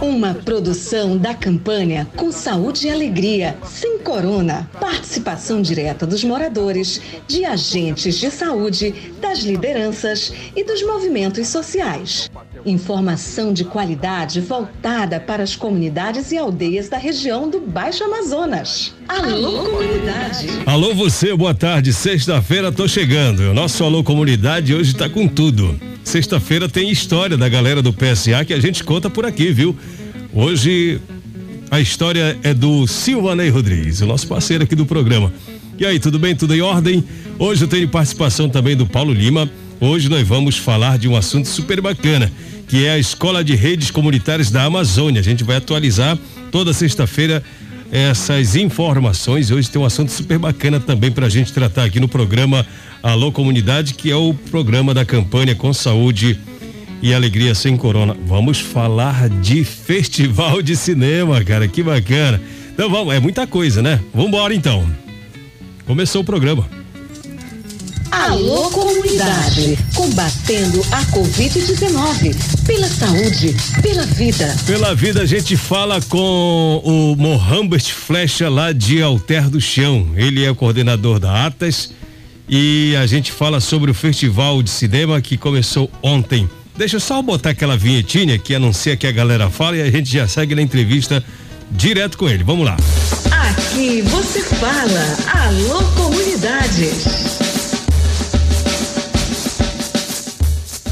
Uma produção da campanha Com Saúde e Alegria, sem corona. Participação direta dos moradores, de agentes de saúde, das lideranças e dos movimentos sociais. Informação de qualidade voltada para as comunidades e aldeias da região do Baixo Amazonas. Alô, comunidade! Alô, você, boa tarde. Sexta-feira tô chegando. O nosso Alô Comunidade hoje tá com tudo. Sexta-feira tem história da galera do PSA que a gente conta por aqui, viu? Hoje a história é do Silvanei Rodrigues, o nosso parceiro aqui do programa. E aí, tudo bem? Tudo em ordem? Hoje eu tenho participação também do Paulo Lima. Hoje nós vamos falar de um assunto super bacana que é a Escola de Redes Comunitárias da Amazônia. A gente vai atualizar toda sexta-feira essas informações. Hoje tem um assunto super bacana também para a gente tratar aqui no programa Alô Comunidade, que é o programa da campanha com saúde e alegria sem corona. Vamos falar de festival de cinema, cara, que bacana. Então vamos, é muita coisa, né? Vamos embora então. Começou o programa. Alô Comunidade, combatendo a Covid-19, pela saúde, pela vida. Pela vida a gente fala com o Mohamed Flecha lá de Alter do Chão. Ele é o coordenador da Atas e a gente fala sobre o festival de cinema que começou ontem. Deixa eu só botar aquela vinhetinha que anuncia que a galera fala e a gente já segue na entrevista direto com ele. Vamos lá. Aqui você fala. Alô Comunidade.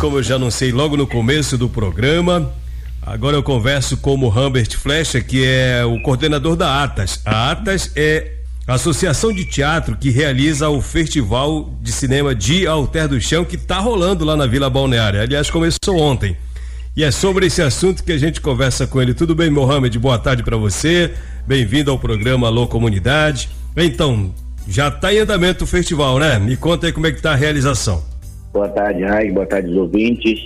Como eu já anunciei logo no começo do programa. Agora eu converso com o Mohamed Flecha, que é o coordenador da ATAS. A ATAS é a associação de teatro que realiza o Festival de Cinema de Alter do Chão, que está rolando lá na Vila Balneária. Aliás, começou ontem. E é sobre esse assunto que a gente conversa com ele. Tudo bem, Mohamed? Boa tarde para você. Bem-vindo ao programa Alô Comunidade. Então, já está em andamento o festival, né? Me conta aí como é que está a realização. Boa tarde, Raig. Boa tarde, os ouvintes.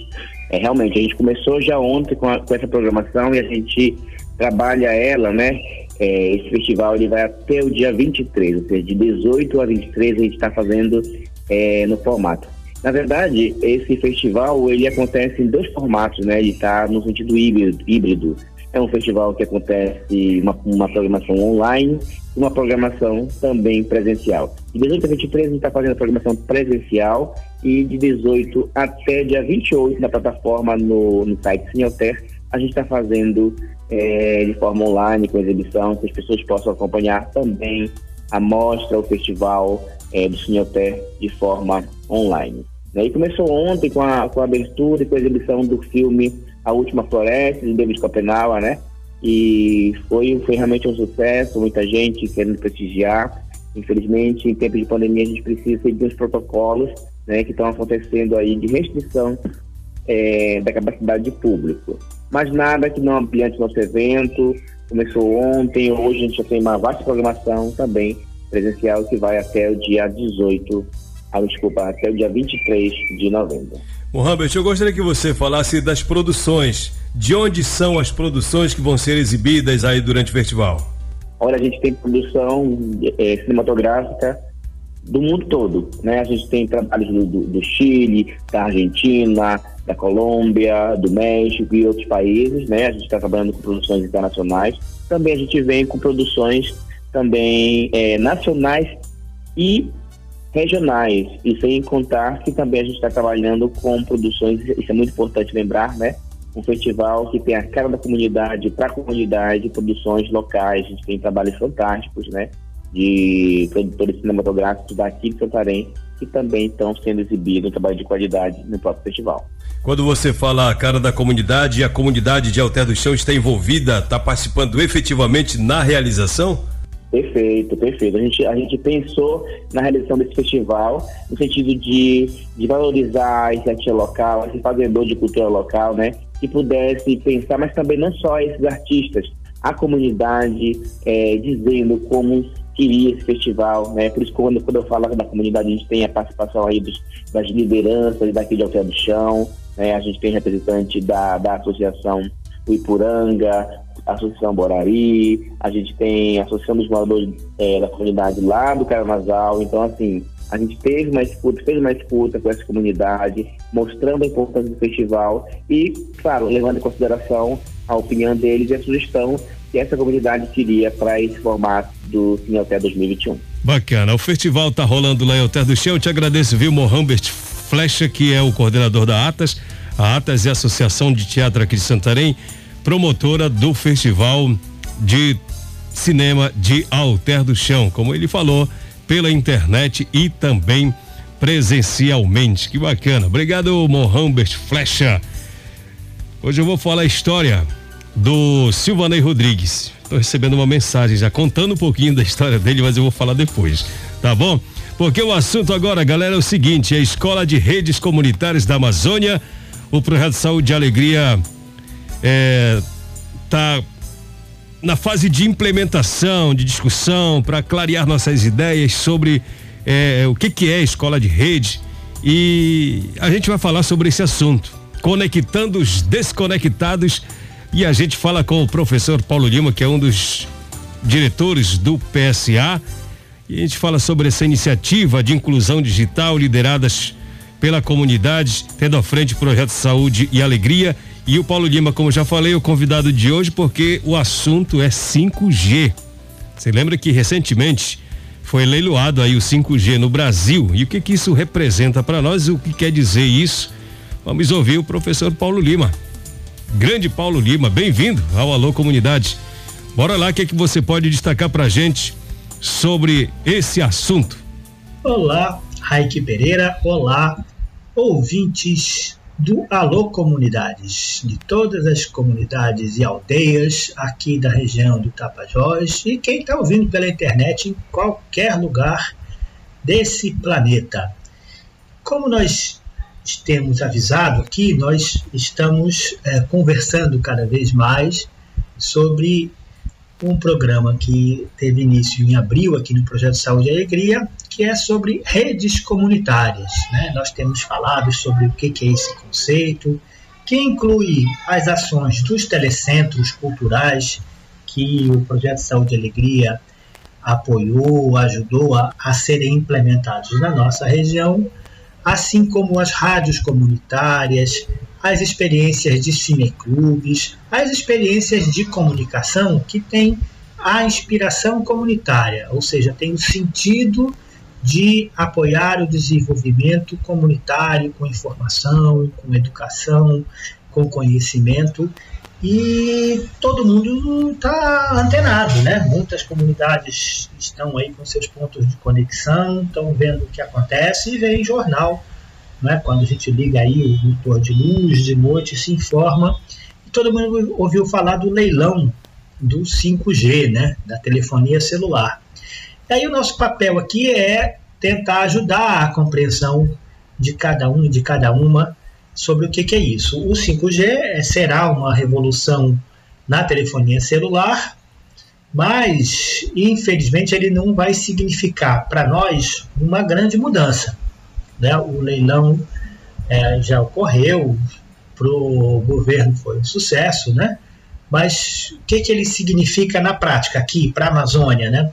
É, realmente, a gente começou já ontem com, a, com essa programação e a gente trabalha ela, né? É, esse festival ele vai até o dia 23, ou seja, de 18 a 23 a gente está fazendo é, no formato. Na verdade, esse festival ele acontece em dois formatos, né? Ele está no sentido híbrido, híbrido. É um festival que acontece uma, uma programação online e uma programação também presencial. De 18 a 23 a gente está fazendo a programação presencial e de 18 até dia 28 na plataforma no, no site Sinhoter a gente está fazendo é, de forma online com exibição, que as pessoas possam acompanhar também a mostra, o festival é, do Sinhoter de forma online. E começou ontem com a, com a abertura e com a exibição do filme A Última Floresta, de David Copenhague, né? E foi, foi realmente um sucesso, muita gente querendo prestigiar. Infelizmente, em tempos de pandemia, a gente precisa seguir os protocolos né, que estão acontecendo aí de restrição é, da capacidade de público. Mas nada que não ampliante nosso evento. Começou ontem, hoje a gente já tem uma vasta programação também presencial que vai até o dia 18, ah, desculpa, até o dia 23 de novembro. Mohamed, eu gostaria que você falasse das produções. De onde são as produções que vão ser exibidas aí durante o festival? Olha, a gente tem produção é, cinematográfica do mundo todo, né? A gente tem trabalhos do, do, Chile, da Argentina, da Colômbia, do México e outros países, né? A gente está trabalhando com produções internacionais. Também a gente vem com produções também é, nacionais e regionais, e sem contar que também a gente está trabalhando com produções, isso é muito importante lembrar, né? Um festival que tem a cara da comunidade, para a comunidade, produções locais, a gente tem trabalhos fantásticos, né? de produtores cinematográficos daqui de Santarém que também estão sendo exibidos um trabalho de qualidade no próprio festival. Quando você fala a cara da comunidade, a comunidade de Alter do Chão está envolvida, está participando efetivamente na realização? Perfeito, perfeito. A gente, a gente pensou na realização desse festival no sentido de, de valorizar esse artista local, esse fazedor de cultura local, né? Que pudesse pensar, mas também não só esses artistas, a comunidade é, dizendo como queria esse festival, né? Por isso quando, quando eu falo da comunidade, a gente tem a participação aí dos, das lideranças daqui de Alter do Chão, né? A gente tem representante da, da associação Associação Borari, a gente tem a Associação dos Moradores é, da Comunidade lá do Carnazal, então assim, a gente teve uma disputa, fez uma disputa com essa comunidade, mostrando a importância do festival e, claro, levando em consideração a opinião deles e a sugestão que essa comunidade queria para esse formato do Cinelté 2021. Bacana. O festival está rolando lá em Alter do Chão. Eu te agradeço, viu, Mohamed Flecha, que é o coordenador da Atas. A Atas é a Associação de Teatro aqui de Santarém, promotora do Festival de Cinema de Alter do Chão. Como ele falou, pela internet e também presencialmente. Que bacana. Obrigado, Mohamed Flecha. Hoje eu vou falar a história do Silvanei Rodrigues. Estou recebendo uma mensagem já contando um pouquinho da história dele, mas eu vou falar depois, tá bom? Porque o assunto agora, galera, é o seguinte: a Escola de Redes Comunitárias da Amazônia, o projeto Saúde e Alegria é, tá na fase de implementação, de discussão, para clarear nossas ideias sobre é, o que, que é escola de rede. E a gente vai falar sobre esse assunto, conectando os desconectados. E a gente fala com o professor Paulo Lima, que é um dos diretores do PSA. E a gente fala sobre essa iniciativa de inclusão digital lideradas pela comunidade, tendo à frente o projeto Saúde e Alegria e o Paulo Lima, como já falei, o convidado de hoje, porque o assunto é 5G. Você lembra que recentemente foi leiloado aí o 5G no Brasil? E o que que isso representa para nós? O que quer dizer isso? Vamos ouvir o professor Paulo Lima. Grande Paulo Lima, bem-vindo ao Alô Comunidade. Bora lá, o que é que você pode destacar pra gente sobre esse assunto? Olá, Raik Pereira. Olá, ouvintes do Alô Comunidades, de todas as comunidades e aldeias aqui da região do Tapajós e quem está ouvindo pela internet em qualquer lugar desse planeta. Como nós temos avisado aqui, nós estamos é, conversando cada vez mais sobre um programa que teve início em abril aqui no Projeto Saúde e Alegria, que é sobre redes comunitárias. Né? Nós temos falado sobre o que é esse conceito, que inclui as ações dos telecentros culturais que o Projeto Saúde e Alegria apoiou, ajudou a, a serem implementados na nossa região, assim como as rádios comunitárias, as experiências de cineclubes, as experiências de comunicação que têm a inspiração comunitária, ou seja, tem o sentido de apoiar o desenvolvimento comunitário com informação, com educação, com conhecimento e todo mundo está antenado, né? Muitas comunidades estão aí com seus pontos de conexão, estão vendo o que acontece e veem jornal, né? Quando a gente liga aí o motor de luz de noite se informa e todo mundo ouviu falar do leilão do 5G, né? Da telefonia celular. E aí o nosso papel aqui é tentar ajudar a compreensão de cada um e de cada uma sobre o que, que é isso. O 5G será uma revolução na telefonia celular, mas infelizmente ele não vai significar para nós uma grande mudança. Né? O leilão é, já ocorreu, para o governo foi um sucesso, né? mas o que, que ele significa na prática aqui para a Amazônia? Né?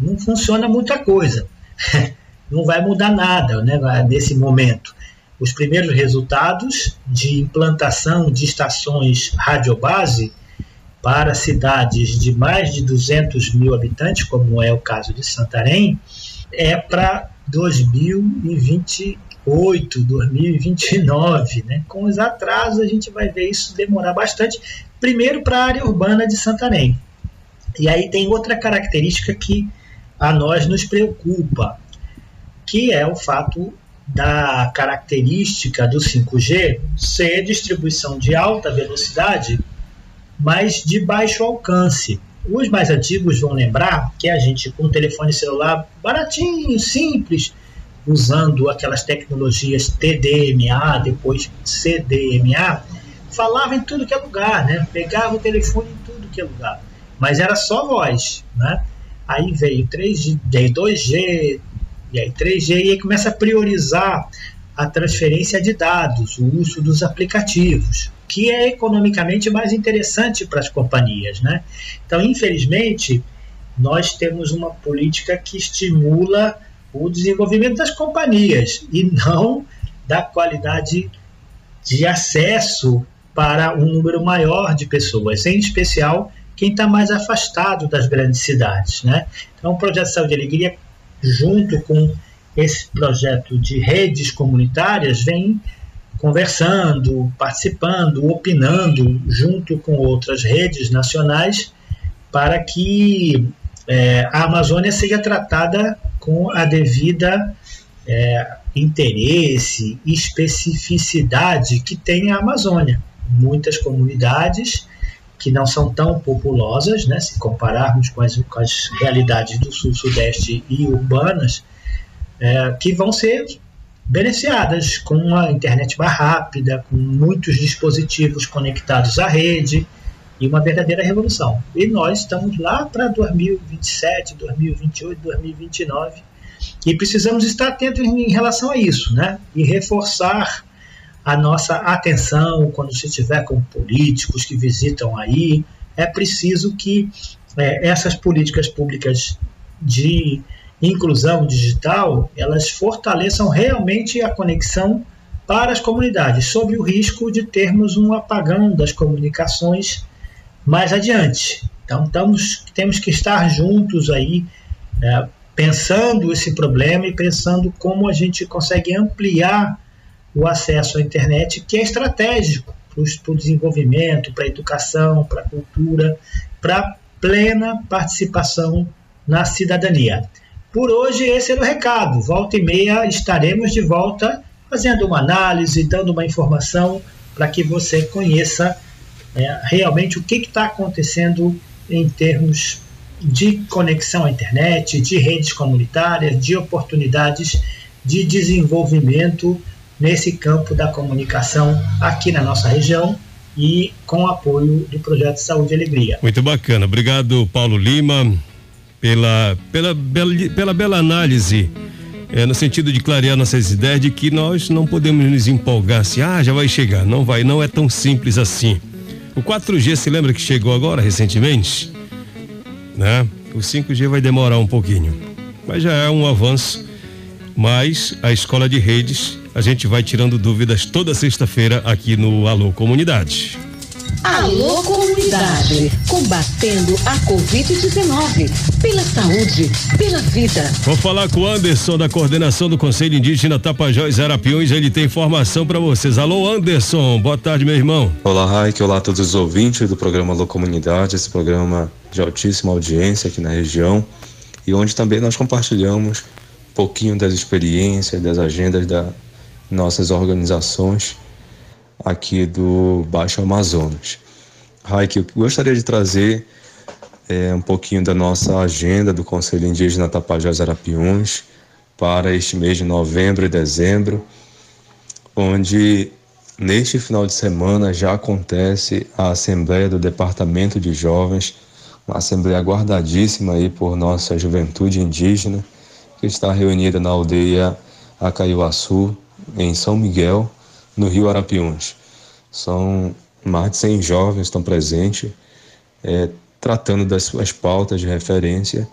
não funciona muita coisa. não vai mudar nada né, nesse momento. Os primeiros resultados de implantação de estações radiobase para cidades de mais de 200 mil habitantes, como é o caso de Santarém, é para 2028, 2029. Né? Com os atrasos, a gente vai ver isso demorar bastante, primeiro para a área urbana de Santarém. E aí tem outra característica que a nós nos preocupa, que é o fato da característica do 5G ser distribuição de alta velocidade, mas de baixo alcance. Os mais antigos vão lembrar que a gente, com um telefone celular baratinho, simples, usando aquelas tecnologias TDMA, depois CDMA, falava em tudo que é lugar, né? Pegava o telefone em tudo que é lugar. Mas era só voz, né? aí veio 3G, 2G, e aí 3G, e aí começa a priorizar a transferência de dados, o uso dos aplicativos, que é economicamente mais interessante para as companhias. Né? Então, infelizmente, nós temos uma política que estimula o desenvolvimento das companhias e não da qualidade de acesso para um número maior de pessoas, em especial quem está mais afastado das grandes cidades. Né? Então, o Projeto Saúde e Alegria, junto com esse projeto de redes comunitárias, vem conversando, participando, opinando junto com outras redes nacionais para que é, a Amazônia seja tratada com a devida é, interesse e especificidade que tem a Amazônia. Muitas comunidades que não são tão populosas, né, se compararmos com as, com as realidades do sul, sudeste e urbanas, é, que vão ser beneficiadas com a internet mais rápida, com muitos dispositivos conectados à rede e uma verdadeira revolução. E nós estamos lá para 2027, 2028, 2029 e precisamos estar atentos em relação a isso, né? E reforçar a nossa atenção quando se estiver com políticos que visitam aí. É preciso que é, essas políticas públicas de inclusão digital elas fortaleçam realmente a conexão para as comunidades, sob o risco de termos um apagão das comunicações mais adiante. Então, estamos, temos que estar juntos aí, é, pensando esse problema e pensando como a gente consegue ampliar o acesso à internet, que é estratégico para o desenvolvimento, para a educação, para a cultura, para plena participação na cidadania. Por hoje, esse era o recado. Volta e meia estaremos de volta fazendo uma análise, dando uma informação para que você conheça é, realmente o que está acontecendo em termos de conexão à internet, de redes comunitárias, de oportunidades de desenvolvimento nesse campo da comunicação aqui na nossa região e com apoio do projeto Saúde e Alegria. Muito bacana. Obrigado, Paulo Lima, pela, pela, pela, pela bela análise. É, no sentido de clarear nossas ideias de que nós não podemos nos empolgar assim, ah, já vai chegar. Não vai, não é tão simples assim. O 4G, se lembra que chegou agora, recentemente? Né? O 5G vai demorar um pouquinho, mas já é um avanço. Mas a escola de redes a gente vai tirando dúvidas toda sexta-feira aqui no Alô Comunidade. Alô Comunidade, combatendo a Covid-19, pela saúde, pela vida. Vou falar com o Anderson da coordenação do Conselho Indígena Tapajós Arapiões, ele tem informação para vocês. Alô Anderson, boa tarde meu irmão. Olá Raik, olá a todos os ouvintes do programa Alô Comunidade, esse programa de altíssima audiência aqui na região e onde também nós compartilhamos um pouquinho das experiências, das agendas da nossas organizações aqui do Baixo Amazonas. Raik, eu gostaria de trazer é, um pouquinho da nossa agenda do Conselho Indígena Tapajós Arapiuns para este mês de novembro e dezembro, onde neste final de semana já acontece a Assembleia do Departamento de Jovens, uma assembleia guardadíssima aí por nossa juventude indígena, que está reunida na aldeia Acaiuaçu, em São Miguel, no Rio Arapiuns. São mais de 100 jovens estão presentes, é, tratando das suas pautas de referência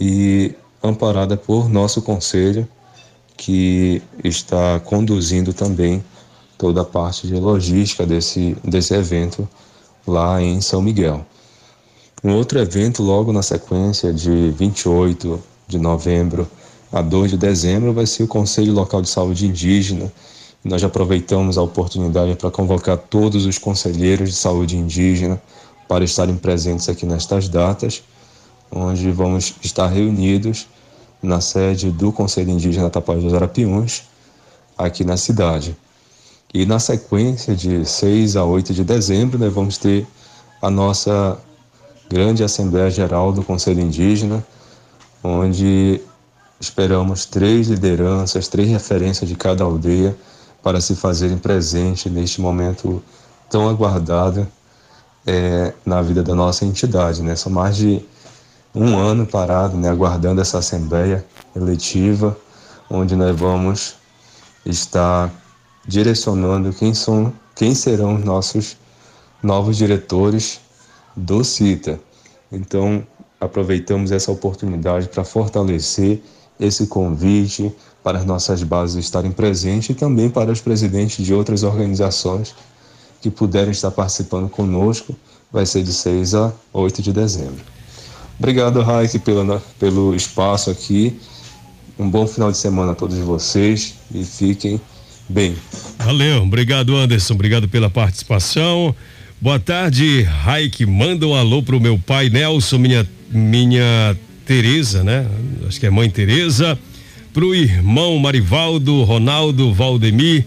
e amparada por nosso conselho, que está conduzindo também toda a parte de logística desse, desse evento lá em São Miguel. Um outro evento logo na sequência de 28 de novembro a 2 de dezembro vai ser o Conselho Local de Saúde Indígena. Nós aproveitamos a oportunidade para convocar todos os conselheiros de saúde indígena para estarem presentes aqui nestas datas, onde vamos estar reunidos na sede do Conselho Indígena Tapajós Arapiuns, aqui na cidade. E na sequência de 6 a 8 de dezembro, nós vamos ter a nossa grande Assembleia Geral do Conselho Indígena, onde Esperamos três lideranças, três referências de cada aldeia para se fazerem presente neste momento tão aguardado é, na vida da nossa entidade. Né? São mais de um ano parado, né, aguardando essa assembleia eletiva, onde nós vamos estar direcionando quem são, quem serão os nossos novos diretores do CITA. Então, aproveitamos essa oportunidade para fortalecer esse convite para as nossas bases estarem presentes e também para os presidentes de outras organizações que puderem estar participando conosco. Vai ser de 6 a 8 de dezembro. Obrigado, Raik, pelo, pelo espaço aqui. Um bom final de semana a todos vocês e fiquem bem. Valeu, obrigado, Anderson. Obrigado pela participação. Boa tarde, Raik. Manda um alô pro meu pai Nelson, minha, minha Tereza, né? Acho que é mãe Tereza. Pro irmão Marivaldo, Ronaldo, Valdemir,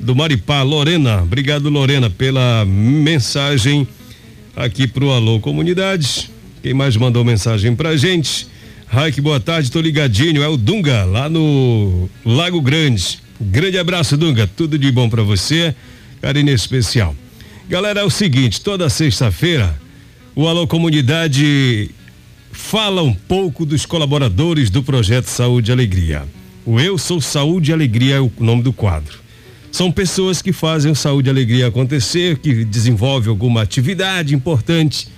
do Maripá, Lorena. Obrigado, Lorena, pela mensagem aqui pro Alô Comunidade. Quem mais mandou mensagem pra gente? Raik, boa tarde, tô ligadinho. É o Dunga, lá no Lago Grande. Grande abraço, Dunga. Tudo de bom para você. Carinho especial. Galera, é o seguinte, toda sexta-feira o Alô Comunidade fala um pouco dos colaboradores do projeto Saúde e Alegria. O Eu Sou Saúde e Alegria é o nome do quadro. São pessoas que fazem o Saúde e Alegria acontecer, que desenvolvem alguma atividade importante.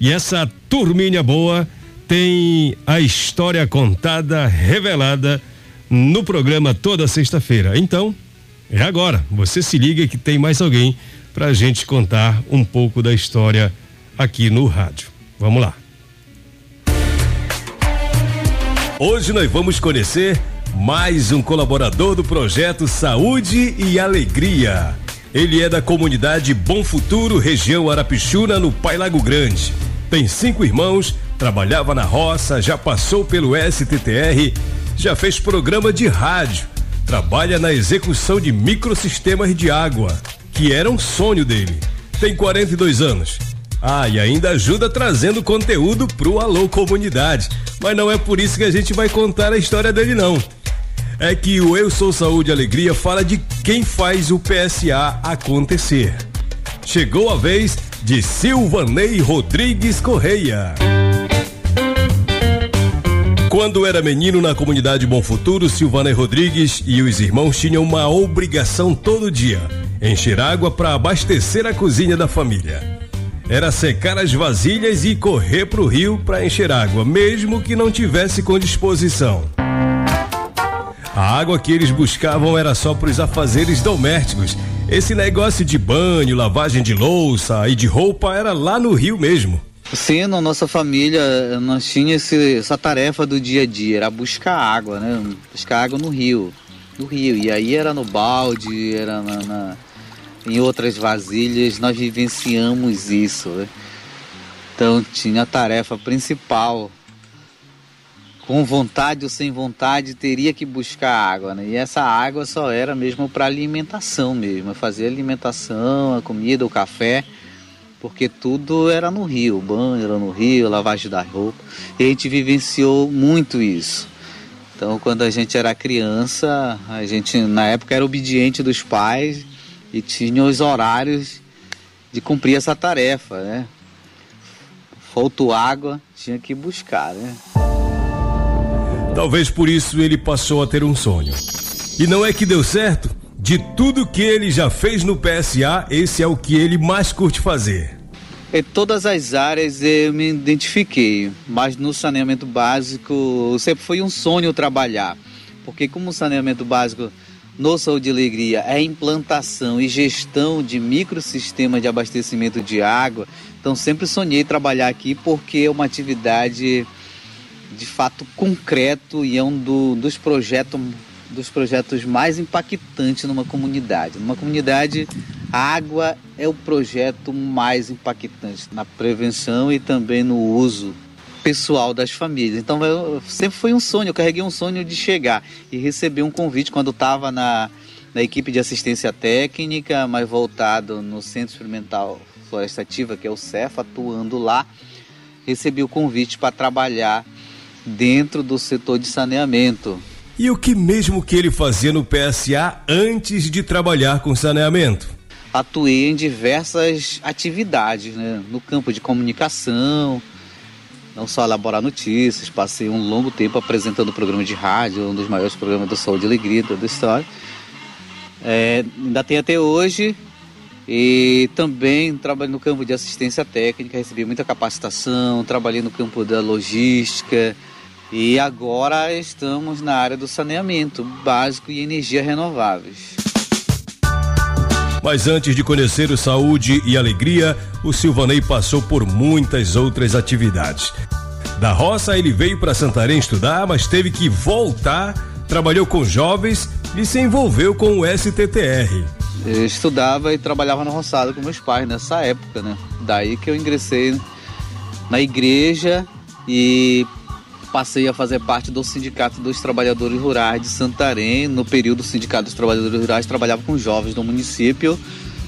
E essa turminha boa tem a história contada, revelada no programa toda sexta-feira. Então, é agora. Você se liga que tem mais alguém para a gente contar um pouco da história aqui no rádio. Vamos lá. Hoje nós vamos conhecer mais um colaborador do projeto Saúde e Alegria. Ele é da comunidade Bom Futuro, região Arapixuna, no Pai Lago Grande. Tem cinco irmãos, trabalhava na roça, já passou pelo STTR, já fez programa de rádio, trabalha na execução de microsistemas de água, que era um sonho dele. Tem 42 anos. Ah, e ainda ajuda trazendo conteúdo pro Alô Comunidade. Mas não é por isso que a gente vai contar a história dele, não. É que o Eu Sou Saúde Alegria fala de quem faz o PSA acontecer. Chegou a vez de Silvanei Rodrigues Correia. Quando era menino na comunidade Bom Futuro, Silvanei Rodrigues e os irmãos tinham uma obrigação todo dia encher água para abastecer a cozinha da família. Era secar as vasilhas e correr para o rio para encher água, mesmo que não tivesse com disposição. A água que eles buscavam era só para os afazeres domésticos. Esse negócio de banho, lavagem de louça e de roupa era lá no rio mesmo. Sim, na nossa família nós tínhamos essa tarefa do dia a dia, era buscar água, né? Buscar água no rio, no rio. E aí era no balde, era na, na em outras vasilhas, nós vivenciamos isso. Né? Então tinha a tarefa principal. Com vontade ou sem vontade, teria que buscar água. Né? E essa água só era mesmo para alimentação mesmo. Fazer alimentação, a comida, o café. Porque tudo era no rio, banho era no rio, lavagem da roupa. E a gente vivenciou muito isso. Então, quando a gente era criança, a gente na época era obediente dos pais, e tinha os horários de cumprir essa tarefa, né? Faltou água, tinha que buscar, né? Talvez por isso ele passou a ter um sonho. E não é que deu certo? De tudo que ele já fez no PSA, esse é o que ele mais curte fazer. Em todas as áreas eu me identifiquei, mas no saneamento básico sempre foi um sonho trabalhar. Porque como saneamento básico no Saúde e Alegria é implantação e gestão de microsistemas de abastecimento de água. Então sempre sonhei trabalhar aqui porque é uma atividade de fato concreto e é um do, dos projetos dos projetos mais impactantes numa comunidade. Numa comunidade, a água é o projeto mais impactante na prevenção e também no uso pessoal das famílias. Então eu, sempre foi um sonho, eu carreguei um sonho de chegar e receber um convite quando estava na, na equipe de assistência técnica, mas voltado no Centro Experimental Floresta Ativa, que é o CEF, atuando lá. Recebi o convite para trabalhar dentro do setor de saneamento. E o que mesmo que ele fazia no PSA antes de trabalhar com saneamento? Atuei em diversas atividades, né? no campo de comunicação, não só elaborar notícias, passei um longo tempo apresentando programa de rádio, um dos maiores programas do Saúde e Alegria da história. É, ainda tem até hoje e também trabalhei no campo de assistência técnica, recebi muita capacitação, trabalhei no campo da logística e agora estamos na área do saneamento básico e energia renováveis. Mas antes de conhecer o Saúde e Alegria, o Silvanei passou por muitas outras atividades. Da roça, ele veio para Santarém estudar, mas teve que voltar, trabalhou com jovens e se envolveu com o STTR. Eu estudava e trabalhava na roçada com meus pais nessa época, né? Daí que eu ingressei na igreja e passei a fazer parte do Sindicato dos Trabalhadores Rurais de Santarém. No período do Sindicato dos Trabalhadores Rurais, trabalhava com jovens do município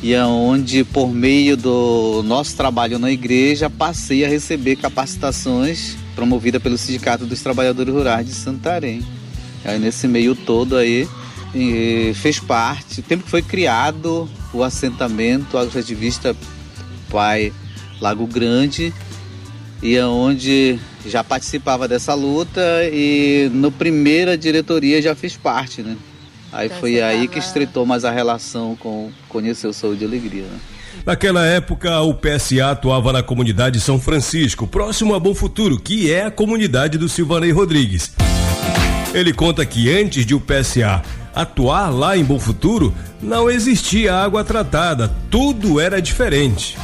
e é onde, por meio do nosso trabalho na igreja, passei a receber capacitações promovida pelo Sindicato dos Trabalhadores Rurais de Santarém. Aí nesse meio todo aí fez parte, o tempo que foi criado o assentamento agroativista Pai Lago Grande e é onde já participava dessa luta e no primeira diretoria já fiz parte, né? Aí então foi aí tava... que estreitou mais a relação com Conheceu Saúde e Alegria, né? Naquela época, o PSA atuava na comunidade São Francisco, próximo a Bom Futuro, que é a comunidade do Silvanei Rodrigues. Ele conta que antes de o PSA atuar lá em Bom Futuro, não existia água tratada, tudo era diferente.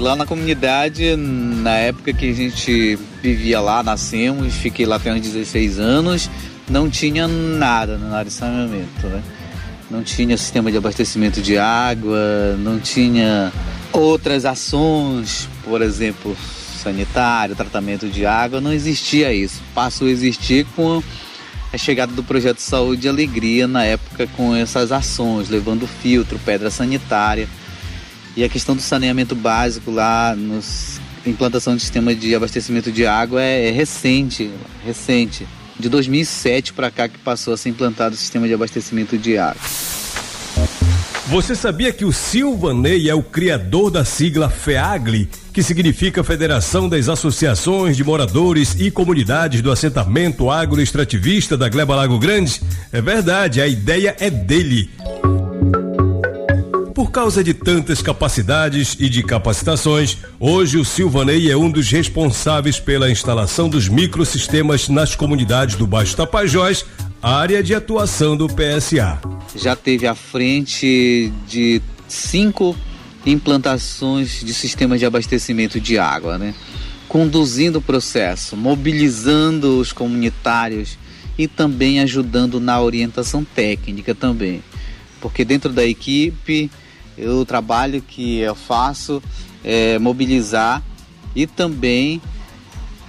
Lá na comunidade, na época que a gente vivia lá, nascemos, fiquei lá até uns 16 anos, não tinha nada na área de saneamento, né? Não tinha sistema de abastecimento de água, não tinha outras ações, por exemplo, sanitário, tratamento de água, não existia isso. Passou a existir com a chegada do projeto Saúde e Alegria na época com essas ações, levando filtro, pedra sanitária e a questão do saneamento básico lá nos implantação de sistema de abastecimento de água é, é recente, recente. De 2007 para cá que passou a ser implantado o sistema de abastecimento de água. Você sabia que o Silvanei é o criador da sigla FEAGLE, que significa Federação das Associações de Moradores e Comunidades do Assentamento Agroextrativista da Gleba Lago Grande? É verdade, a ideia é dele. Por causa de tantas capacidades e de capacitações, hoje o Silvanei é um dos responsáveis pela instalação dos microsistemas nas comunidades do Baixo Tapajós, área de atuação do PSA. Já teve à frente de cinco implantações de sistemas de abastecimento de água, né? conduzindo o processo, mobilizando os comunitários e também ajudando na orientação técnica também. Porque dentro da equipe, o trabalho que eu faço é mobilizar e também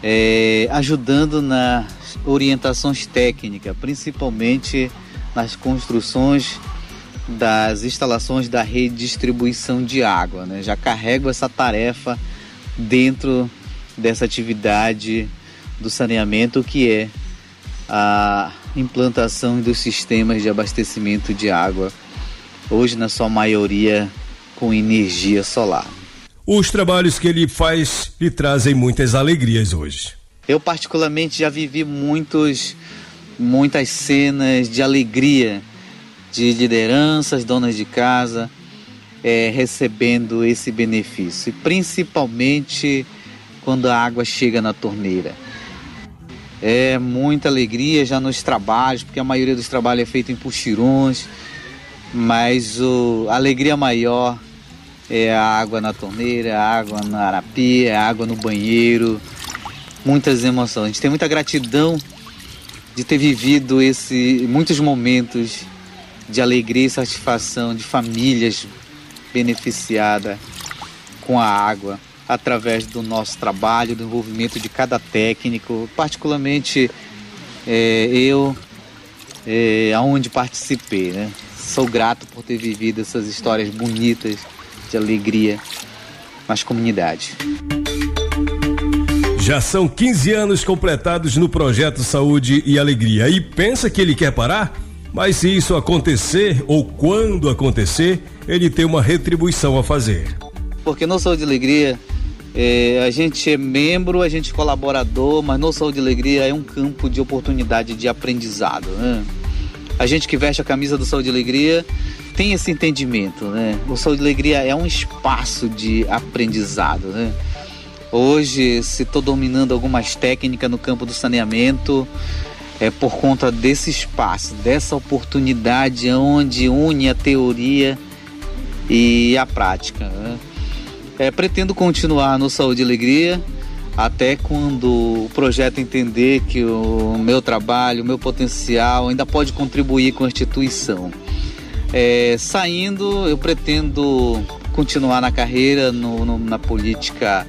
é, ajudando nas orientações técnicas, principalmente nas construções das instalações da rede de distribuição de água. Né? Já carrego essa tarefa dentro dessa atividade do saneamento, que é a implantação dos sistemas de abastecimento de água, hoje na sua maioria com energia solar. Os trabalhos que ele faz lhe trazem muitas alegrias hoje. Eu particularmente já vivi muitos, muitas cenas de alegria de lideranças, donas de casa, é, recebendo esse benefício, e principalmente quando a água chega na torneira. É muita alegria já nos trabalhos, porque a maioria dos trabalhos é feito em puxirões, mas o, a alegria maior é a água na torneira, a água na arapia, a água no banheiro, muitas emoções. A gente tem muita gratidão de ter vivido esse muitos momentos de alegria e satisfação de famílias beneficiadas com a água através do nosso trabalho, do envolvimento de cada técnico, particularmente é, eu, é, aonde participei, né? Sou grato por ter vivido essas histórias bonitas de alegria nas comunidades. Já são 15 anos completados no projeto Saúde e Alegria. E pensa que ele quer parar? Mas se isso acontecer ou quando acontecer, ele tem uma retribuição a fazer. Porque no Saúde e Alegria É, a gente é membro, a gente é colaborador, mas no Saúde e Alegria é um campo de oportunidade de aprendizado. Né? A gente que veste a camisa do Saúde e Alegria tem esse entendimento. Né? O Saúde e Alegria é um espaço de aprendizado. Né? Hoje, se estou dominando algumas técnicas no campo do saneamento, é por conta desse espaço, dessa oportunidade onde une a teoria e a prática. Né? É, pretendo continuar no Saúde e Alegria até quando o projeto entender que o meu trabalho, o meu potencial ainda pode contribuir com a instituição. É, saindo, eu pretendo continuar na carreira no, no, na política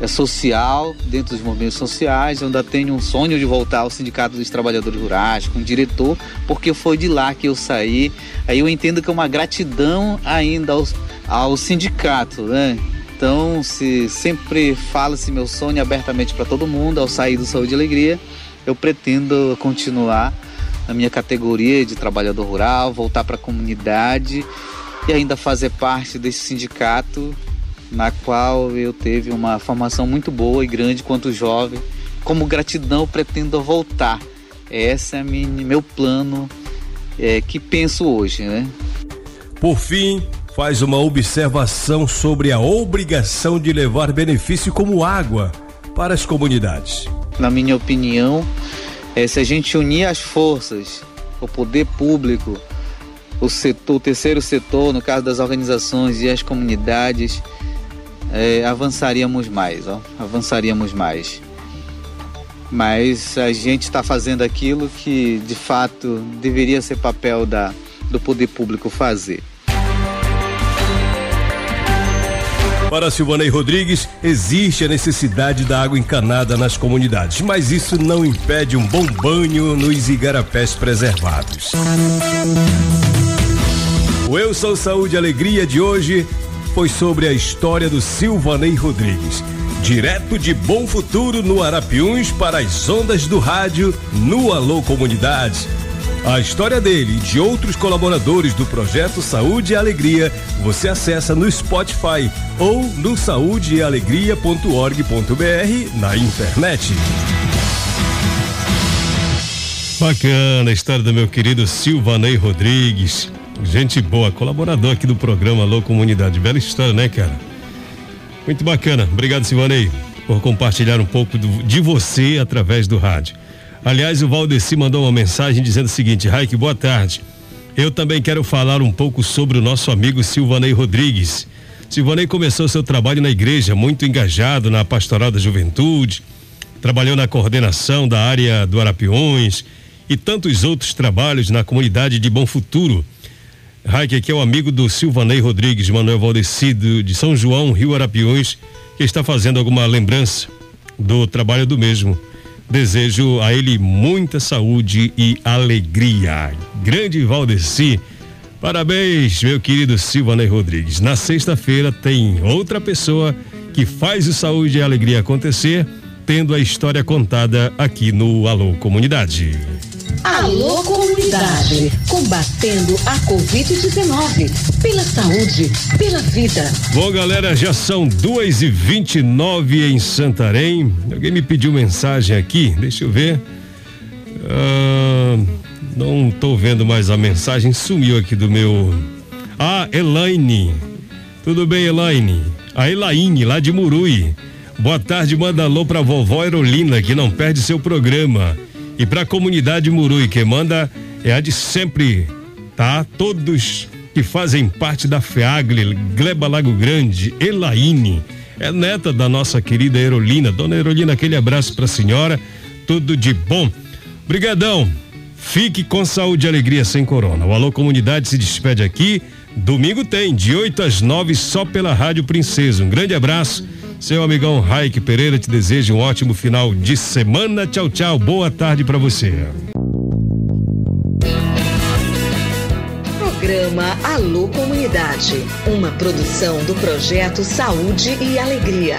é social, dentro dos movimentos sociais. Eu ainda tenho um sonho de voltar ao Sindicato dos Trabalhadores Rurais, como diretor, porque foi de lá que eu saí. Aí eu entendo que é uma gratidão ainda ao, ao sindicato, né? Então, se sempre fala-se meu sonho abertamente para todo mundo, ao sair do Saúde e Alegria, eu pretendo continuar na minha categoria de trabalhador rural, voltar para a comunidade e ainda fazer parte desse sindicato na qual eu teve uma formação muito boa e grande quanto jovem. Como gratidão, pretendo voltar. Esse é meu plano é, que penso hoje, né? Por fim, faz uma observação sobre a obrigação de levar benefício como água para as comunidades. Na minha opinião, é, se a gente unir as forças, o poder público, o setor, o terceiro setor, no caso das organizações e as comunidades, é, avançaríamos mais, ó, avançaríamos mais. Mas a gente está fazendo aquilo que de fato deveria ser papel da, do poder público fazer. Para Silvanei Rodrigues, existe a necessidade da água encanada nas comunidades, mas isso não impede um bom banho nos igarapés preservados. O Eu Sou Saúde e Alegria de hoje foi sobre a história do Silvanei Rodrigues. Direto de Bom Futuro no Arapiuns para as ondas do rádio no Alô Comunidade. A história dele e de outros colaboradores do projeto Saúde e Alegria você acessa no Spotify ou no saudealegria.org.br na internet. Bacana a história do meu querido Silvanei Rodrigues. Gente boa, colaborador aqui do programa Alô Comunidade. Bela história, né, cara? Muito bacana. Obrigado, Silvanei, por compartilhar um pouco do, de você através do rádio. Aliás, o Valdeci mandou uma mensagem dizendo o seguinte: Raik, boa tarde. Eu também quero falar um pouco sobre o nosso amigo Silvanei Rodrigues. Silvanei começou seu trabalho na igreja, muito engajado na pastoral da juventude, trabalhou na coordenação da área do Arapiões e tantos outros trabalhos na comunidade de Bom Futuro. Raik aqui é o amigo do Silvanei Rodrigues, Manuel Valdecido, de São João, Rio Arapiões, que está fazendo alguma lembrança do trabalho do mesmo. Desejo a ele muita saúde e alegria. Grande Valdeci, parabéns, meu querido Silvanei Rodrigues. Na sexta-feira tem outra pessoa que faz o saúde e alegria acontecer, tendo a história contada aqui no Alô Comunidade. Alô Comunidade, combatendo a Covid-19, pela saúde, pela vida. Bom, galera, já são duas e vinte e nove em Santarém. Alguém me pediu mensagem aqui, deixa eu ver. Ah, não estou vendo mais a mensagem, sumiu aqui do meu. Ah, Elaine. Tudo bem, Elaine? A Elaine, lá de Murui. Boa tarde, manda alô pra vovó Erolina, que não perde seu programa. E para a comunidade Murui, que manda é a de sempre, tá? Todos que fazem parte da FEAGLE, Gleba Lago Grande, Elaine, é neta da nossa querida Erolina. Dona Erolina, aquele abraço para a senhora, tudo de bom. Brigadão, fique com saúde e alegria sem corona. O Alô Comunidade se despede aqui. Domingo tem, de 8 às 9, só pela Rádio Princesa. Um grande abraço seu amigão Raik Pereira te deseja um ótimo final de semana. Tchau, tchau. Boa tarde para você. Programa Alô Comunidade, uma produção do projeto Saúde e Alegria.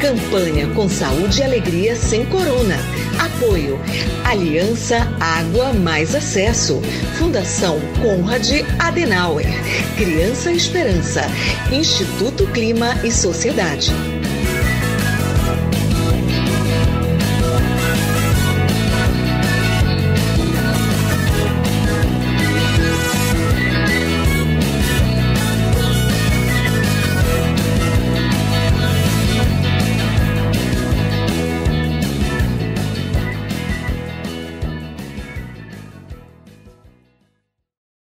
Campanha com Saúde e Alegria sem Corona. Apoio Aliança Água Mais Acesso. Fundação Conrad Adenauer. Criança Esperança. Instituto Clima e Sociedade.